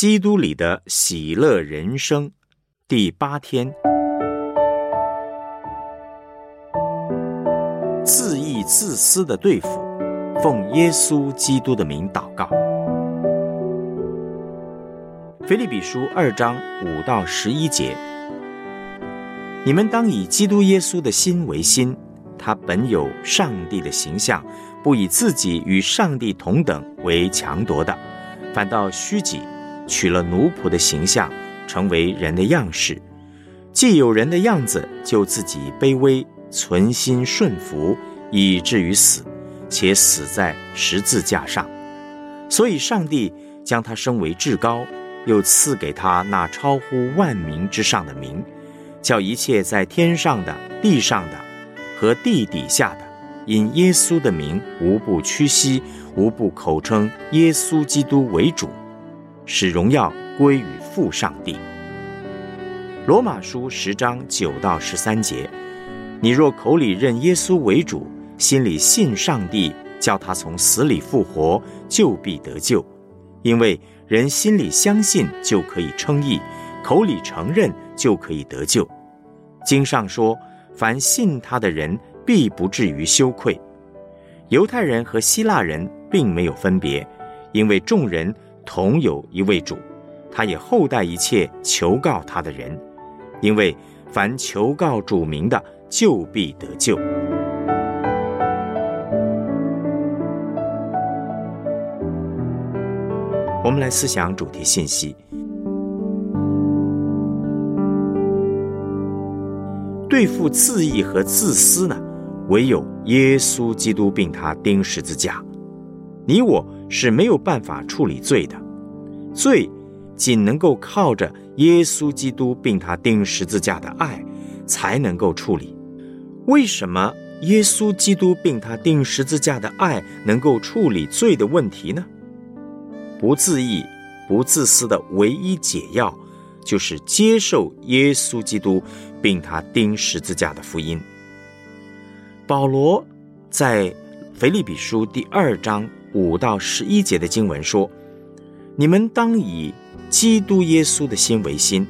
基督里的喜乐人生第八天，自义自私的对付，奉耶稣基督的名祷告。腓利比书二章五到十一节，你们当以基督耶稣的心为心，他本有上帝的形象，不以自己与上帝同等为强夺的，反倒虚己。取了奴仆的形象，成为人的样式；既有人的样子，就自己卑微，存心顺服，以至于死，且死在十字架上。所以，上帝将他升为至高，又赐给他那超乎万民之上的名，叫一切在天上的、地上的和地底下的，因耶稣的名，无不屈膝，无不口称耶稣基督为主。使荣耀归于父上帝。罗马书十章九到十三节：你若口里认耶稣为主，心里信上帝叫他从死里复活，就必得救。因为人心里相信就可以称义，口里承认就可以得救。经上说：凡信他的人，必不至于羞愧。犹太人和希腊人并没有分别，因为众人。同有一位主，他也厚待一切求告他的人，因为凡求告主名的，就必得救。我们来思想主题信息：对付自义和自私呢，唯有耶稣基督并他钉十字架。你我是没有办法处理罪的，罪仅能够靠着耶稣基督并他钉十字架的爱才能够处理。为什么耶稣基督并他钉十字架的爱能够处理罪的问题呢？不自义、不自私的唯一解药，就是接受耶稣基督并他钉十字架的福音。保罗在腓立比书第二章。五到十一节的经文说：“你们当以基督耶稣的心为心，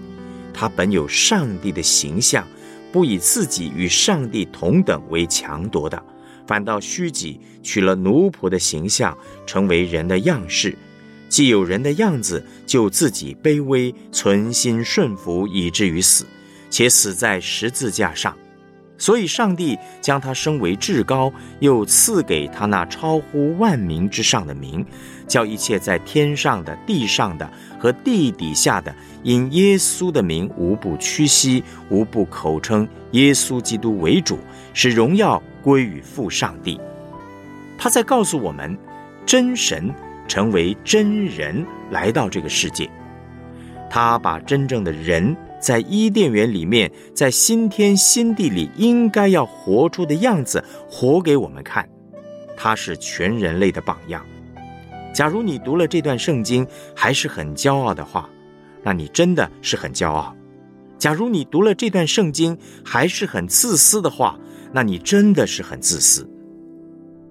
他本有上帝的形象，不以自己与上帝同等为强夺的，反倒虚己，取了奴仆的形象，成为人的样式。既有人的样子，就自己卑微，存心顺服，以至于死，且死在十字架上。”所以，上帝将他升为至高，又赐给他那超乎万民之上的名，叫一切在天上的、地上的和地底下的，因耶稣的名，无不屈膝，无不口称耶稣基督为主，使荣耀归于父上帝。他在告诉我们，真神成为真人来到这个世界，他把真正的人。在伊甸园里面，在新天新地里，应该要活出的样子，活给我们看。他是全人类的榜样。假如你读了这段圣经还是很骄傲的话，那你真的是很骄傲；假如你读了这段圣经还是很自私的话，那你真的是很自私。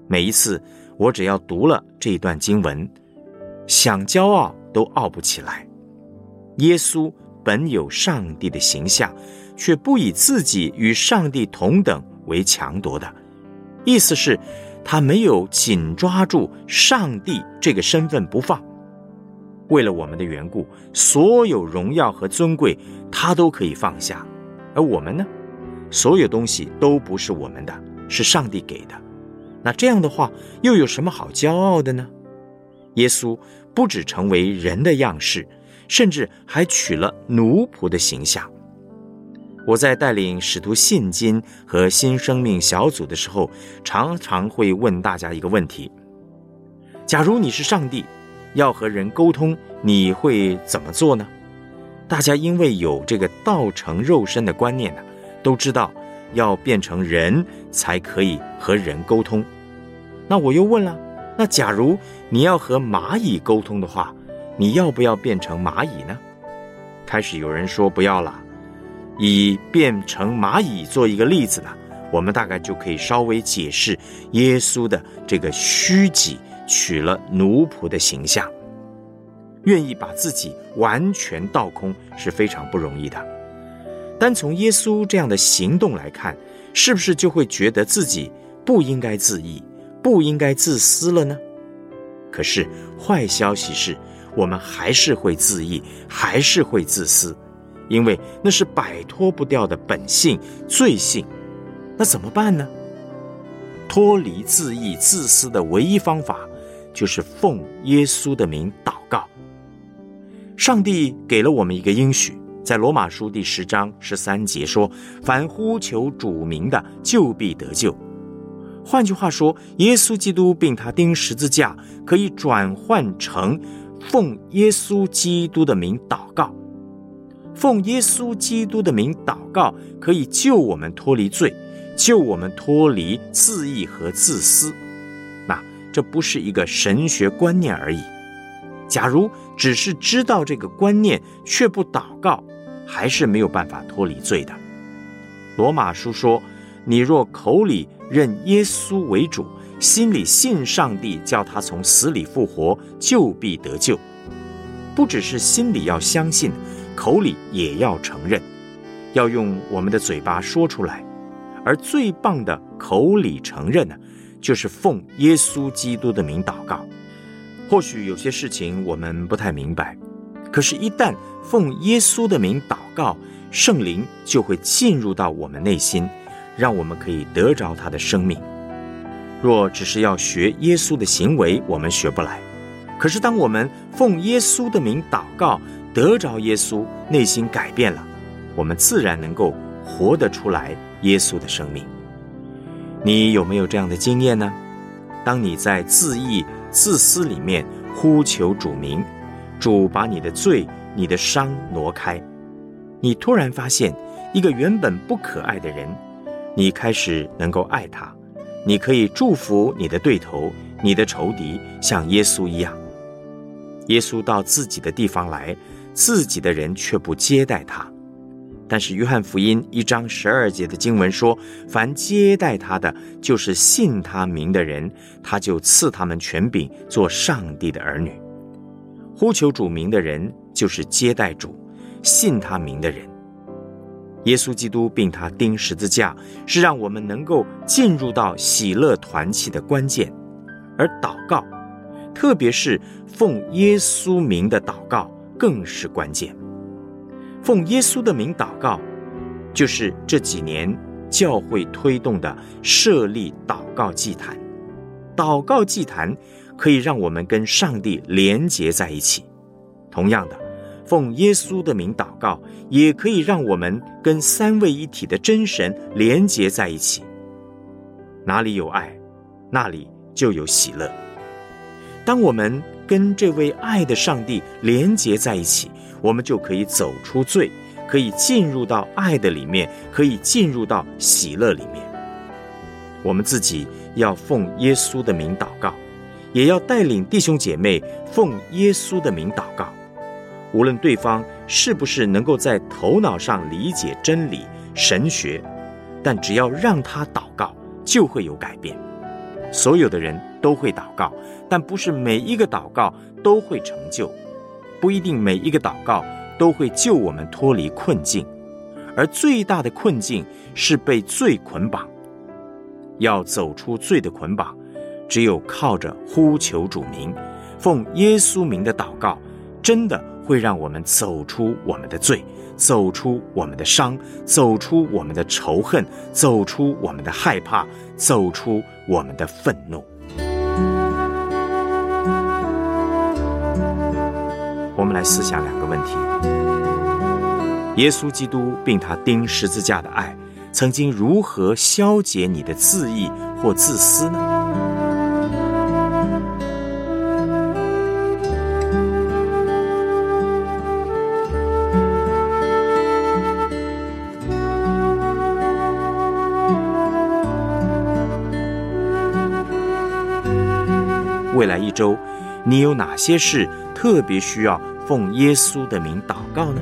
每一次我只要读了这一段经文，想骄傲都傲不起来。耶稣。本有上帝的形象，却不以自己与上帝同等为强夺的，意思是，他没有紧抓住上帝这个身份不放。为了我们的缘故，所有荣耀和尊贵，他都可以放下。而我们呢，所有东西都不是我们的，是上帝给的。那这样的话，又有什么好骄傲的呢？耶稣不只成为人的样式。甚至还取了奴仆的形象。我在带领使徒信经和新生命小组的时候，常常会问大家一个问题：假如你是上帝，要和人沟通，你会怎么做呢？大家因为有这个道成肉身的观念呢，都知道要变成人才可以和人沟通。那我又问了：那假如你要和蚂蚁沟通的话？你要不要变成蚂蚁呢？开始有人说不要了。以变成蚂蚁做一个例子呢，我们大概就可以稍微解释耶稣的这个虚己，取了奴仆的形象。愿意把自己完全倒空是非常不容易的。单从耶稣这样的行动来看，是不是就会觉得自己不应该自义、不应该自私了呢？可是坏消息是，我们还是会自义，还是会自私，因为那是摆脱不掉的本性罪性。那怎么办呢？脱离自义、自私的唯一方法，就是奉耶稣的名祷告。上帝给了我们一个应许，在罗马书第十章十三节说：“凡呼求主名的，就必得救。”换句话说，耶稣基督并他钉十字架，可以转换成奉耶稣基督的名祷告。奉耶稣基督的名祷告，可以救我们脱离罪，救我们脱离自义和自私。那这不是一个神学观念而已。假如只是知道这个观念却不祷告，还是没有办法脱离罪的。罗马书说：“你若口里认耶稣为主，心里信上帝叫他从死里复活，就必得救。”不只是心里要相信，口里也要承认，要用我们的嘴巴说出来。而最棒的口里承认呢，就是奉耶稣基督的名祷告。或许有些事情我们不太明白，可是，一旦奉耶稣的名祷告，圣灵就会进入到我们内心，让我们可以得着他的生命。若只是要学耶稣的行为，我们学不来。可是，当我们奉耶稣的名祷告，得着耶稣，内心改变了，我们自然能够活得出来耶稣的生命。你有没有这样的经验呢？当你在自义。自私里面呼求主名，主把你的罪、你的伤挪开，你突然发现一个原本不可爱的人，你开始能够爱他，你可以祝福你的对头、你的仇敌，像耶稣一样。耶稣到自己的地方来，自己的人却不接待他。但是，约翰福音一章十二节的经文说：“凡接待他的，就是信他名的人，他就赐他们权柄，做上帝的儿女。呼求主名的人，就是接待主、信他名的人。耶稣基督并他钉十字架，是让我们能够进入到喜乐团契的关键。而祷告，特别是奉耶稣名的祷告，更是关键。”奉耶稣的名祷告，就是这几年教会推动的设立祷告祭坛。祷告祭坛可以让我们跟上帝连结在一起。同样的，奉耶稣的名祷告，也可以让我们跟三位一体的真神连结在一起。哪里有爱，那里就有喜乐。当我们跟这位爱的上帝连结在一起。我们就可以走出罪，可以进入到爱的里面，可以进入到喜乐里面。我们自己要奉耶稣的名祷告，也要带领弟兄姐妹奉耶稣的名祷告。无论对方是不是能够在头脑上理解真理、神学，但只要让他祷告，就会有改变。所有的人都会祷告，但不是每一个祷告都会成就。不一定每一个祷告都会救我们脱离困境，而最大的困境是被罪捆绑。要走出罪的捆绑，只有靠着呼求主名、奉耶稣名的祷告，真的会让我们走出我们的罪，走出我们的伤，走出我们的仇恨，走出我们的害怕，走出我们的愤怒。我们来思想两个问题：耶稣基督并他钉十字架的爱，曾经如何消解你的自意或自私呢？未来一周你有哪些事特别需要奉耶稣的名祷告呢？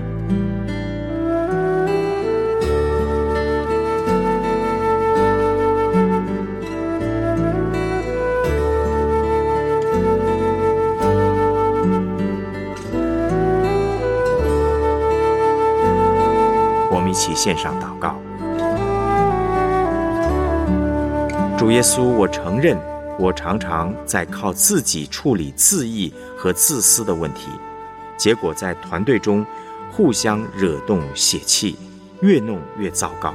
我们一起献上祷告。主耶稣我承认我常常在靠自己处理自意和自私的问题，结果在团队中互相惹动血气，越弄越糟糕。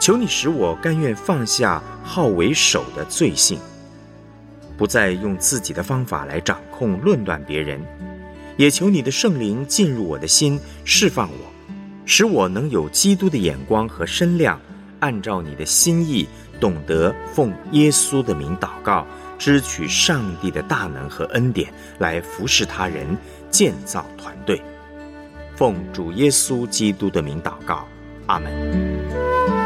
求你使我甘愿放下好为首的罪性，不再用自己的方法来掌控、论断别人，也求你的圣灵进入我的心，释放我，使我能有基督的眼光和身量，按照你的心意。懂得奉耶稣的名祷告，支取上帝的大能和恩典，来服侍他人，建造团队。奉主耶稣基督的名祷告，阿门。